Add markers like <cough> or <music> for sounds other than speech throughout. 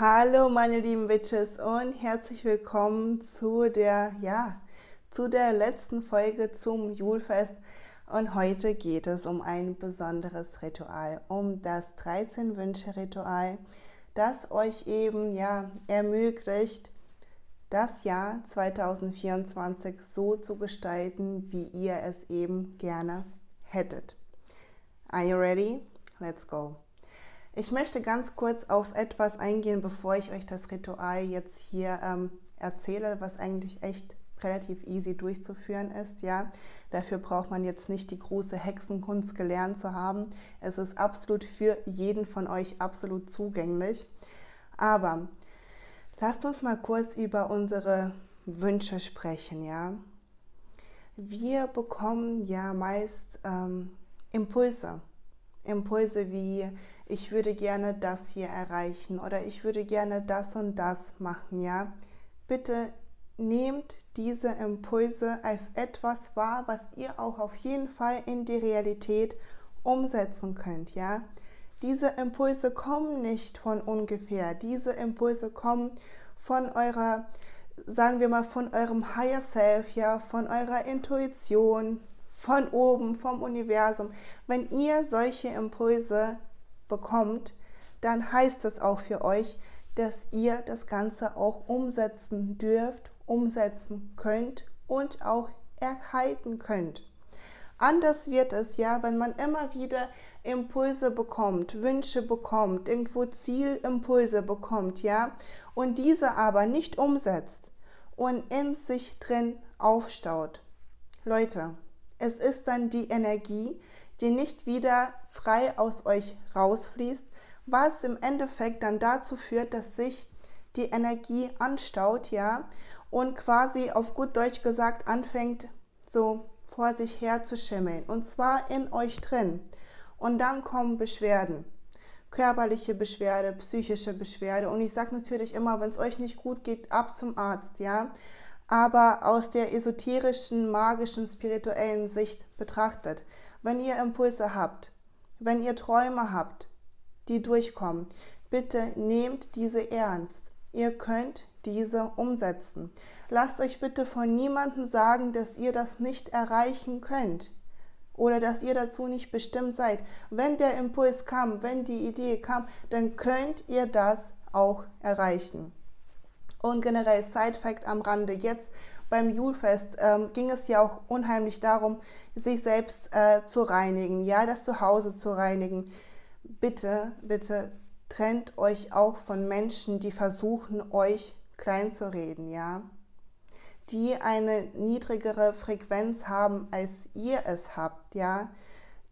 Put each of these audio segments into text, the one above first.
Hallo meine lieben Witches und herzlich willkommen zu der, ja, zu der letzten Folge zum Julfest. Und heute geht es um ein besonderes Ritual, um das 13 Wünsche Ritual, das euch eben, ja, ermöglicht, das Jahr 2024 so zu gestalten, wie ihr es eben gerne hättet. Are you ready? Let's go. Ich möchte ganz kurz auf etwas eingehen, bevor ich euch das Ritual jetzt hier ähm, erzähle, was eigentlich echt relativ easy durchzuführen ist. Ja, dafür braucht man jetzt nicht die große Hexenkunst gelernt zu haben. Es ist absolut für jeden von euch absolut zugänglich. Aber lasst uns mal kurz über unsere Wünsche sprechen. Ja, wir bekommen ja meist ähm, Impulse. Impulse wie ich würde gerne das hier erreichen oder ich würde gerne das und das machen, ja. Bitte nehmt diese Impulse als etwas wahr, was ihr auch auf jeden Fall in die Realität umsetzen könnt, ja. Diese Impulse kommen nicht von ungefähr. Diese Impulse kommen von eurer, sagen wir mal, von eurem Higher Self, ja, von eurer Intuition, von oben, vom Universum. Wenn ihr solche Impulse bekommt, dann heißt es auch für euch, dass ihr das Ganze auch umsetzen dürft, umsetzen könnt und auch erhalten könnt. Anders wird es ja, wenn man immer wieder Impulse bekommt, Wünsche bekommt, irgendwo Zielimpulse bekommt, ja, und diese aber nicht umsetzt und in sich drin aufstaut. Leute, es ist dann die Energie, die nicht wieder frei aus euch rausfließt, was im Endeffekt dann dazu führt, dass sich die Energie anstaut, ja, und quasi auf gut Deutsch gesagt anfängt, so vor sich her zu schimmeln. Und zwar in euch drin. Und dann kommen Beschwerden. Körperliche Beschwerde, psychische Beschwerde. Und ich sage natürlich immer, wenn es euch nicht gut geht, ab zum Arzt, ja. Aber aus der esoterischen, magischen, spirituellen Sicht betrachtet wenn ihr Impulse habt, wenn ihr Träume habt, die durchkommen, bitte nehmt diese ernst. Ihr könnt diese umsetzen. Lasst euch bitte von niemandem sagen, dass ihr das nicht erreichen könnt oder dass ihr dazu nicht bestimmt seid. Wenn der Impuls kam, wenn die Idee kam, dann könnt ihr das auch erreichen. Und generell Side-Fact am Rande, jetzt beim Julfest ähm, ging es ja auch unheimlich darum, sich selbst äh, zu reinigen, ja, das Zuhause zu reinigen. Bitte, bitte trennt euch auch von Menschen, die versuchen, euch klein zu reden, ja, die eine niedrigere Frequenz haben, als ihr es habt, ja,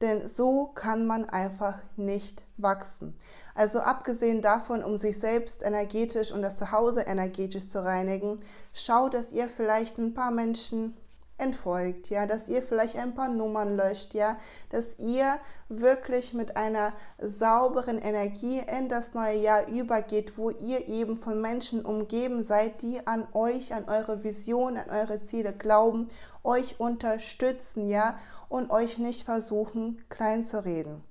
denn so kann man einfach nicht wachsen. Also abgesehen davon, um sich selbst energetisch und das Zuhause energetisch zu reinigen, schaut, dass ihr vielleicht ein paar Menschen entfolgt, ja, dass ihr vielleicht ein paar Nummern löscht, ja, dass ihr wirklich mit einer sauberen Energie in das neue Jahr übergeht, wo ihr eben von Menschen umgeben seid, die an euch, an eure Vision, an eure Ziele glauben, euch unterstützen, ja, und euch nicht versuchen klein zu reden.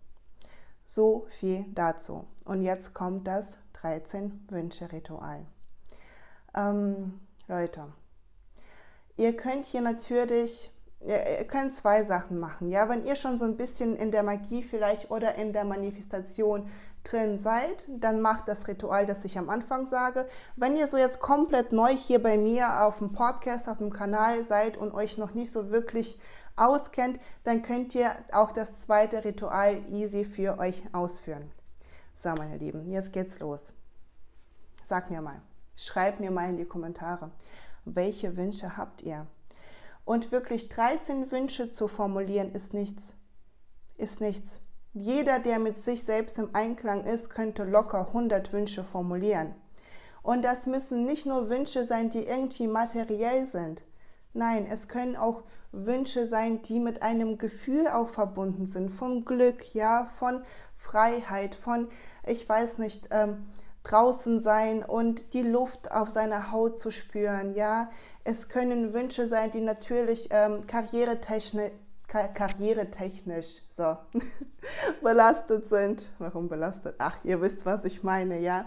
So viel dazu. Und jetzt kommt das 13 Wünsche Ritual. Ähm, Leute, Ihr könnt hier natürlich, ihr könnt zwei Sachen machen. Ja, wenn ihr schon so ein bisschen in der Magie vielleicht oder in der Manifestation drin seid, dann macht das Ritual, das ich am Anfang sage. Wenn ihr so jetzt komplett neu hier bei mir auf dem Podcast, auf dem Kanal seid und euch noch nicht so wirklich auskennt, dann könnt ihr auch das zweite Ritual easy für euch ausführen. So, meine Lieben, jetzt geht's los. Sag mir mal, schreib mir mal in die Kommentare welche Wünsche habt ihr? Und wirklich 13 Wünsche zu formulieren ist nichts. Ist nichts. Jeder, der mit sich selbst im Einklang ist, könnte locker 100 Wünsche formulieren. Und das müssen nicht nur Wünsche sein, die irgendwie materiell sind. Nein, es können auch Wünsche sein, die mit einem Gefühl auch verbunden sind, von Glück, ja, von Freiheit, von, ich weiß nicht, ähm, draußen sein und die Luft auf seiner Haut zu spüren. Ja, es können Wünsche sein, die natürlich ähm, karrieretechnisch, kar karrieretechnisch so <laughs> belastet sind. Warum belastet? Ach, ihr wisst, was ich meine, ja.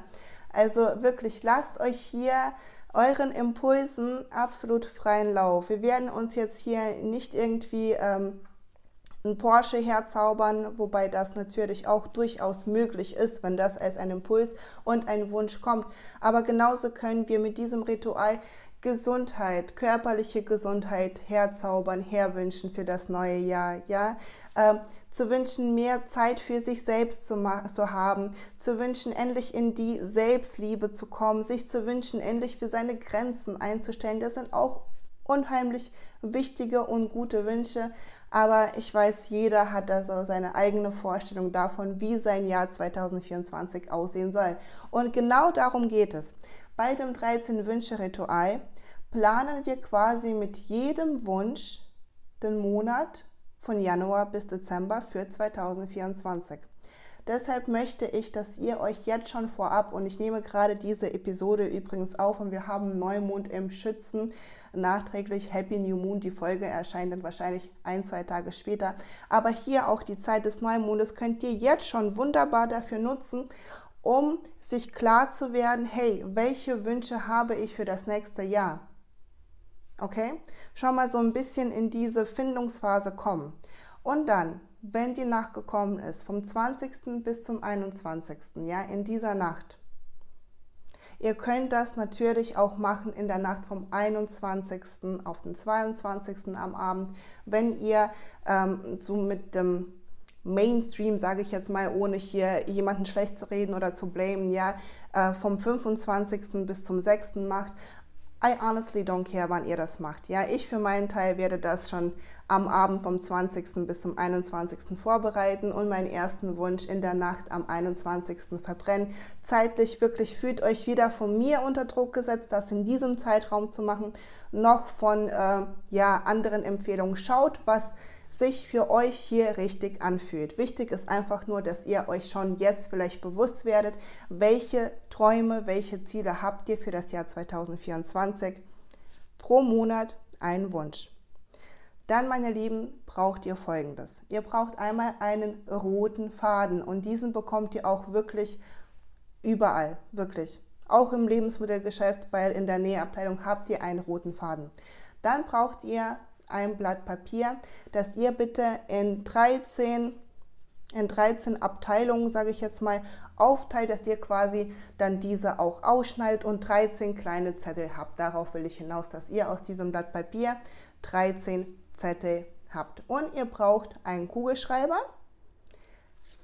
Also wirklich, lasst euch hier euren Impulsen absolut freien Lauf. Wir werden uns jetzt hier nicht irgendwie ähm, ein Porsche herzaubern, wobei das natürlich auch durchaus möglich ist, wenn das als ein Impuls und ein Wunsch kommt. Aber genauso können wir mit diesem Ritual Gesundheit, körperliche Gesundheit herzaubern, herwünschen für das neue Jahr, ja, äh, zu wünschen, mehr Zeit für sich selbst zu, zu haben, zu wünschen, endlich in die Selbstliebe zu kommen, sich zu wünschen, endlich für seine Grenzen einzustellen. Das sind auch unheimlich wichtige und gute Wünsche, aber ich weiß, jeder hat also seine eigene Vorstellung davon, wie sein Jahr 2024 aussehen soll. Und genau darum geht es. Bei dem 13-Wünsche-Ritual planen wir quasi mit jedem Wunsch den Monat von Januar bis Dezember für 2024. Deshalb möchte ich, dass ihr euch jetzt schon vorab, und ich nehme gerade diese Episode übrigens auf und wir haben Neumond im Schützen, nachträglich Happy New Moon. Die Folge erscheint dann wahrscheinlich ein, zwei Tage später. Aber hier auch die Zeit des Neumondes könnt ihr jetzt schon wunderbar dafür nutzen, um sich klar zu werden, hey, welche Wünsche habe ich für das nächste Jahr? Okay? Schon mal so ein bisschen in diese Findungsphase kommen. Und dann, wenn die Nacht gekommen ist, vom 20. bis zum 21. Ja, in dieser Nacht. Ihr könnt das natürlich auch machen in der Nacht vom 21. auf den 22. am Abend, wenn ihr ähm, so mit dem Mainstream, sage ich jetzt mal, ohne hier jemanden schlecht zu reden oder zu blamen, ja, äh, vom 25. bis zum 6. macht. I honestly don't care, wann ihr das macht. Ja, ich für meinen Teil werde das schon am Abend vom 20. bis zum 21. vorbereiten und meinen ersten Wunsch in der Nacht am 21. verbrennen. Zeitlich wirklich fühlt euch wieder von mir unter Druck gesetzt, das in diesem Zeitraum zu machen, noch von äh, ja, anderen Empfehlungen. Schaut, was sich für euch hier richtig anfühlt. Wichtig ist einfach nur, dass ihr euch schon jetzt vielleicht bewusst werdet, welche Träume, welche Ziele habt ihr für das Jahr 2024. Pro Monat ein Wunsch. Dann, meine Lieben, braucht ihr Folgendes. Ihr braucht einmal einen roten Faden und diesen bekommt ihr auch wirklich überall, wirklich. Auch im Lebensmittelgeschäft, weil in der Nähabteilung habt ihr einen roten Faden. Dann braucht ihr ein Blatt Papier, das ihr bitte in 13, in 13 Abteilungen, sage ich jetzt mal, aufteilt, dass ihr quasi dann diese auch ausschneidet und 13 kleine Zettel habt. Darauf will ich hinaus, dass ihr aus diesem Blatt Papier 13 Zettel habt. Und ihr braucht einen Kugelschreiber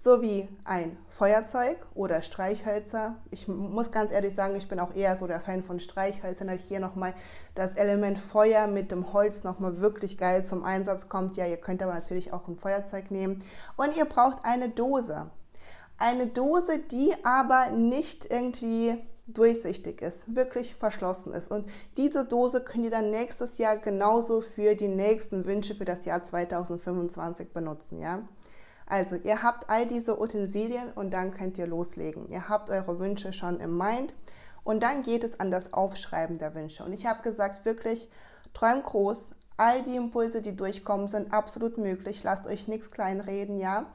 sowie ein Feuerzeug oder Streichhölzer. Ich muss ganz ehrlich sagen, ich bin auch eher so der Fan von Streichhölzern, weil hier nochmal das Element Feuer mit dem Holz nochmal wirklich geil zum Einsatz kommt. Ja, ihr könnt aber natürlich auch ein Feuerzeug nehmen. Und ihr braucht eine Dose. Eine Dose, die aber nicht irgendwie durchsichtig ist, wirklich verschlossen ist. Und diese Dose könnt ihr dann nächstes Jahr genauso für die nächsten Wünsche für das Jahr 2025 benutzen, ja. Also ihr habt all diese Utensilien und dann könnt ihr loslegen. Ihr habt eure Wünsche schon im Mind und dann geht es an das Aufschreiben der Wünsche. Und ich habe gesagt, wirklich, träumt groß. All die Impulse, die durchkommen, sind absolut möglich. Lasst euch nichts kleinreden, ja.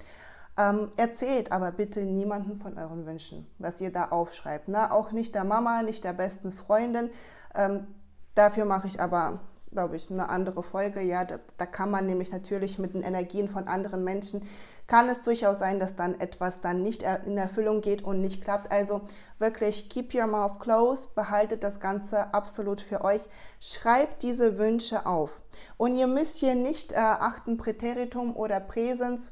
Ähm, erzählt aber bitte niemanden von euren Wünschen, was ihr da aufschreibt. Ne? Auch nicht der Mama, nicht der besten Freundin. Ähm, dafür mache ich aber glaube ich, eine andere Folge. Ja, da, da, kann man nämlich natürlich mit den Energien von anderen Menschen kann es durchaus sein, dass dann etwas dann nicht in Erfüllung geht und nicht klappt. Also wirklich keep your mouth closed, behaltet das Ganze absolut für euch. Schreibt diese Wünsche auf. Und ihr müsst hier nicht äh, achten Präteritum oder Präsens.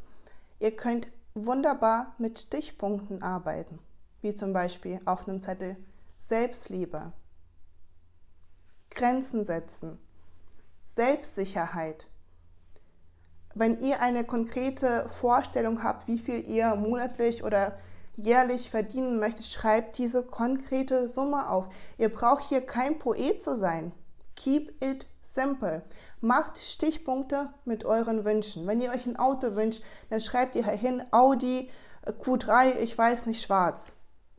Ihr könnt wunderbar mit Stichpunkten arbeiten, wie zum Beispiel auf einem Zettel Selbstliebe, Grenzen setzen, Selbstsicherheit, wenn ihr eine konkrete Vorstellung habt, wie viel ihr monatlich oder jährlich verdienen möchtet, schreibt diese konkrete Summe auf. Ihr braucht hier kein Poet zu sein. Keep it simple. Macht Stichpunkte mit euren Wünschen. Wenn ihr euch ein Auto wünscht, dann schreibt ihr hin Audi Q3, ich weiß nicht, schwarz.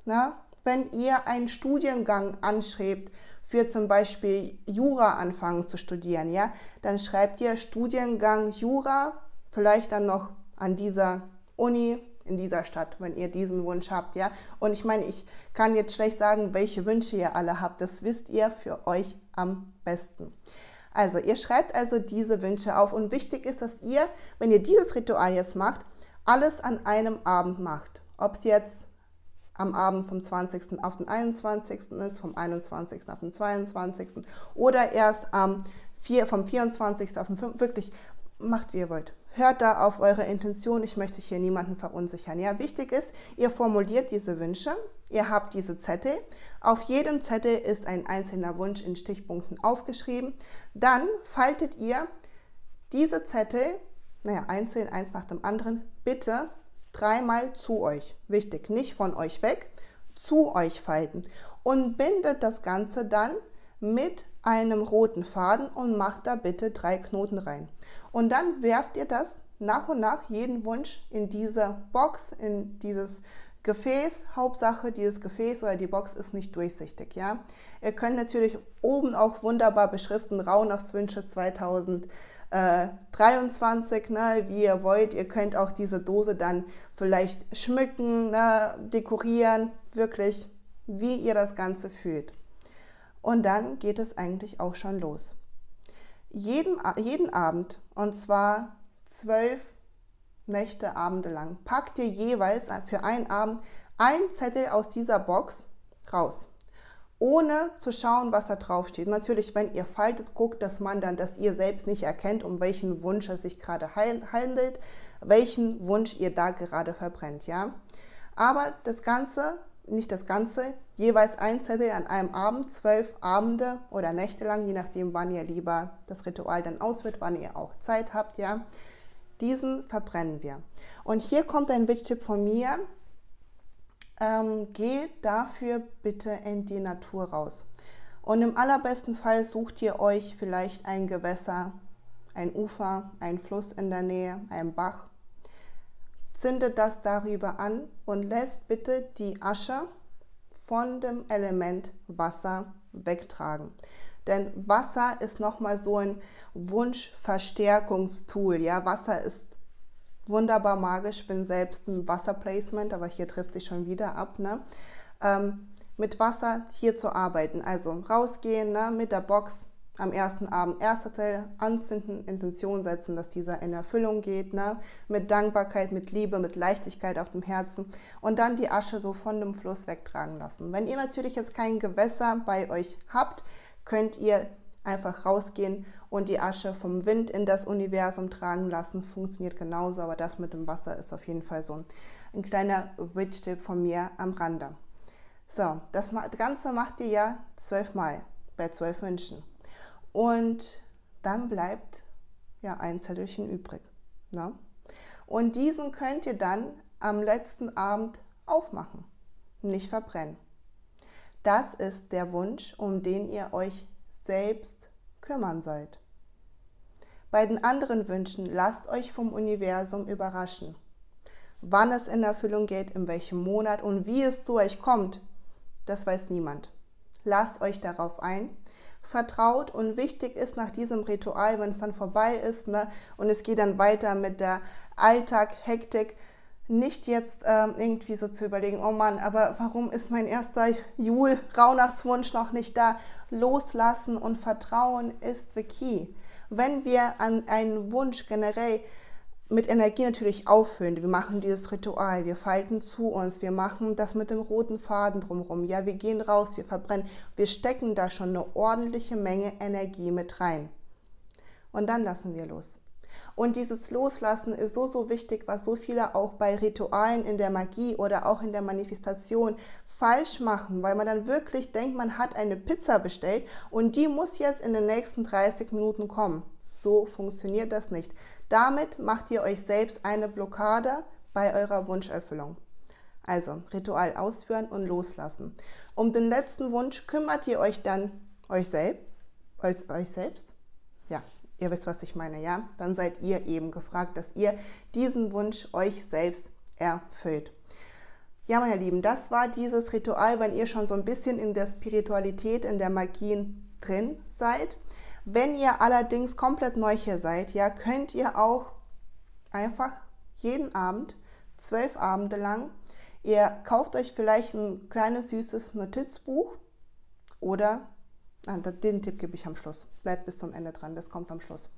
Na? Wenn ihr einen Studiengang anschreibt, für zum Beispiel Jura anfangen zu studieren, ja, dann schreibt ihr Studiengang Jura, vielleicht dann noch an dieser Uni in dieser Stadt, wenn ihr diesen Wunsch habt, ja. Und ich meine, ich kann jetzt schlecht sagen, welche Wünsche ihr alle habt. Das wisst ihr für euch am besten. Also, ihr schreibt also diese Wünsche auf und wichtig ist, dass ihr, wenn ihr dieses Ritual jetzt macht, alles an einem Abend macht. Ob es jetzt am Abend vom 20. auf den 21. ist, vom 21. auf den 22. oder erst am 4, vom 24. auf den 5. Wirklich, macht wie ihr wollt. Hört da auf eure Intention. Ich möchte hier niemanden verunsichern. Ja, wichtig ist, ihr formuliert diese Wünsche. Ihr habt diese Zettel. Auf jedem Zettel ist ein einzelner Wunsch in Stichpunkten aufgeschrieben. Dann faltet ihr diese Zettel, naja, einzeln, eins nach dem anderen, bitte dreimal zu euch. Wichtig, nicht von euch weg, zu euch falten. Und bindet das Ganze dann mit einem roten Faden und macht da bitte drei Knoten rein. Und dann werft ihr das nach und nach jeden Wunsch in diese Box, in dieses Gefäß. Hauptsache, dieses Gefäß oder die Box ist nicht durchsichtig. Ja? Ihr könnt natürlich oben auch wunderbar beschriften, Rauhnachtswünsche 2023, ne, wie ihr wollt. Ihr könnt auch diese Dose dann vielleicht schmücken, ne, dekorieren, wirklich, wie ihr das Ganze fühlt. Und dann geht es eigentlich auch schon los. Jeden, jeden Abend, und zwar zwölf Nächte, Abende lang, packt ihr jeweils für einen Abend einen Zettel aus dieser Box raus. Ohne zu schauen, was da drauf steht. Natürlich, wenn ihr faltet, guckt, dass man dann, dass ihr selbst nicht erkennt, um welchen Wunsch es sich gerade handelt, welchen Wunsch ihr da gerade verbrennt, ja. Aber das Ganze nicht das Ganze, jeweils ein Zettel an einem Abend, zwölf Abende oder Nächte lang, je nachdem, wann ihr lieber das Ritual dann ausführt, wann ihr auch Zeit habt, ja. Diesen verbrennen wir. Und hier kommt ein Witchtipp von mir. Ähm, geht dafür bitte in die Natur raus. Und im allerbesten Fall sucht ihr euch vielleicht ein Gewässer, ein Ufer, ein Fluss in der Nähe, ein Bach zündet das darüber an und lässt bitte die Asche von dem Element Wasser wegtragen. Denn Wasser ist nochmal so ein Wunschverstärkungstool. Ja, Wasser ist wunderbar magisch. Bin selbst ein Wasserplacement, aber hier trifft sich schon wieder ab. Ne? Ähm, mit Wasser hier zu arbeiten. Also rausgehen ne, mit der Box, am ersten Abend erster Zell anzünden, Intention setzen, dass dieser in Erfüllung geht, ne? mit Dankbarkeit, mit Liebe, mit Leichtigkeit auf dem Herzen und dann die Asche so von dem Fluss wegtragen lassen. Wenn ihr natürlich jetzt kein Gewässer bei euch habt, könnt ihr einfach rausgehen und die Asche vom Wind in das Universum tragen lassen. Funktioniert genauso, aber das mit dem Wasser ist auf jeden Fall so ein, ein kleiner Witch-Tipp von mir am Rande. So, das Ganze macht ihr ja zwölfmal bei zwölf Wünschen. Und dann bleibt ja ein Zettelchen übrig. Ne? Und diesen könnt ihr dann am letzten Abend aufmachen, nicht verbrennen. Das ist der Wunsch, um den ihr euch selbst kümmern sollt. Bei den anderen Wünschen lasst euch vom Universum überraschen. Wann es in Erfüllung geht, in welchem Monat und wie es zu euch kommt, das weiß niemand. Lasst euch darauf ein vertraut und wichtig ist nach diesem Ritual, wenn es dann vorbei ist ne, und es geht dann weiter mit der Alltag, Hektik, nicht jetzt ähm, irgendwie so zu überlegen, oh Mann, aber warum ist mein erster Jul-Rauhnachtswunsch noch nicht da? Loslassen und Vertrauen ist the key. Wenn wir an einen Wunsch generell mit Energie natürlich auffüllen. Wir machen dieses Ritual, wir falten zu uns, wir machen das mit dem roten Faden drumherum. Ja, wir gehen raus, wir verbrennen. Wir stecken da schon eine ordentliche Menge Energie mit rein. Und dann lassen wir los. Und dieses Loslassen ist so, so wichtig, was so viele auch bei Ritualen in der Magie oder auch in der Manifestation falsch machen, weil man dann wirklich denkt, man hat eine Pizza bestellt und die muss jetzt in den nächsten 30 Minuten kommen. So funktioniert das nicht. Damit macht ihr euch selbst eine Blockade bei eurer Wunscherfüllung. Also Ritual ausführen und loslassen. Um den letzten Wunsch kümmert ihr euch dann euch selbst, euch, euch selbst. Ja, ihr wisst, was ich meine, ja? Dann seid ihr eben gefragt, dass ihr diesen Wunsch euch selbst erfüllt. Ja, meine Lieben, das war dieses Ritual, wenn ihr schon so ein bisschen in der Spiritualität, in der Magie drin seid. Wenn ihr allerdings komplett neu hier seid, ja, könnt ihr auch einfach jeden Abend zwölf Abende lang. Ihr kauft euch vielleicht ein kleines süßes Notizbuch oder, ah, den Tipp gebe ich am Schluss. Bleibt bis zum Ende dran, das kommt am Schluss.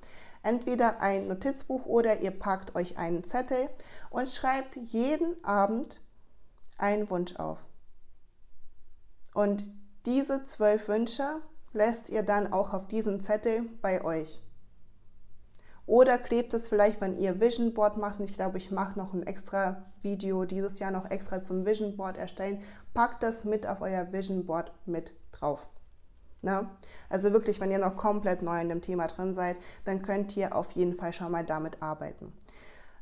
Entweder ein Notizbuch oder ihr packt euch einen Zettel und schreibt jeden Abend einen Wunsch auf. Und diese zwölf Wünsche lässt ihr dann auch auf diesem Zettel bei euch. Oder klebt es vielleicht, wenn ihr Vision Board macht. ich glaube, ich mache noch ein extra Video dieses Jahr noch extra zum Vision Board erstellen. Packt das mit auf euer Vision Board mit drauf. Na? Also wirklich, wenn ihr noch komplett neu in dem Thema drin seid, dann könnt ihr auf jeden Fall schon mal damit arbeiten.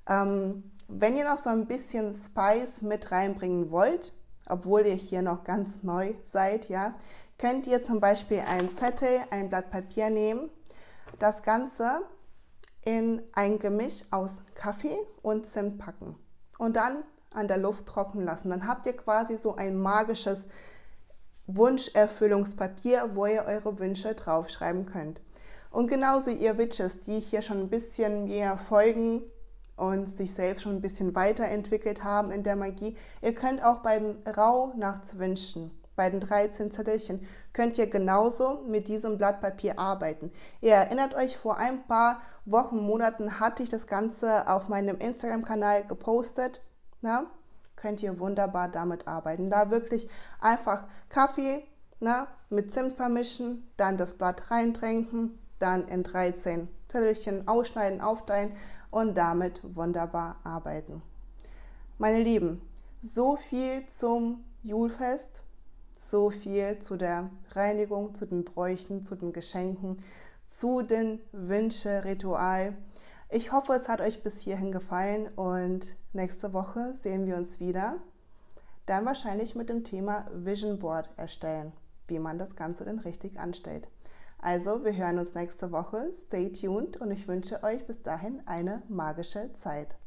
Ähm, wenn ihr noch so ein bisschen Spice mit reinbringen wollt, obwohl ihr hier noch ganz neu seid, ja, könnt ihr zum Beispiel einen Zettel, ein Blatt Papier nehmen, das Ganze in ein Gemisch aus Kaffee und Zimt packen und dann an der Luft trocknen lassen. Dann habt ihr quasi so ein magisches Wunscherfüllungspapier, wo ihr eure Wünsche draufschreiben könnt. Und genauso ihr Witches, die hier schon ein bisschen mehr folgen und sich selbst schon ein bisschen weiterentwickelt haben in der Magie, ihr könnt auch bei den Rauhnachtswünschen bei den 13 Zettelchen könnt ihr genauso mit diesem Blatt Papier arbeiten. Ihr erinnert euch, vor ein paar Wochen, Monaten hatte ich das Ganze auf meinem Instagram-Kanal gepostet. Na? Könnt ihr wunderbar damit arbeiten. Da wirklich einfach Kaffee na, mit Zimt vermischen, dann das Blatt reintränken, dann in 13 Zettelchen ausschneiden, aufteilen und damit wunderbar arbeiten. Meine Lieben, so viel zum Julfest. So viel zu der Reinigung, zu den Bräuchen, zu den Geschenken, zu den Wünsche-Ritual. Ich hoffe, es hat euch bis hierhin gefallen und nächste Woche sehen wir uns wieder. Dann wahrscheinlich mit dem Thema Vision Board erstellen, wie man das Ganze denn richtig anstellt. Also, wir hören uns nächste Woche. Stay tuned und ich wünsche euch bis dahin eine magische Zeit.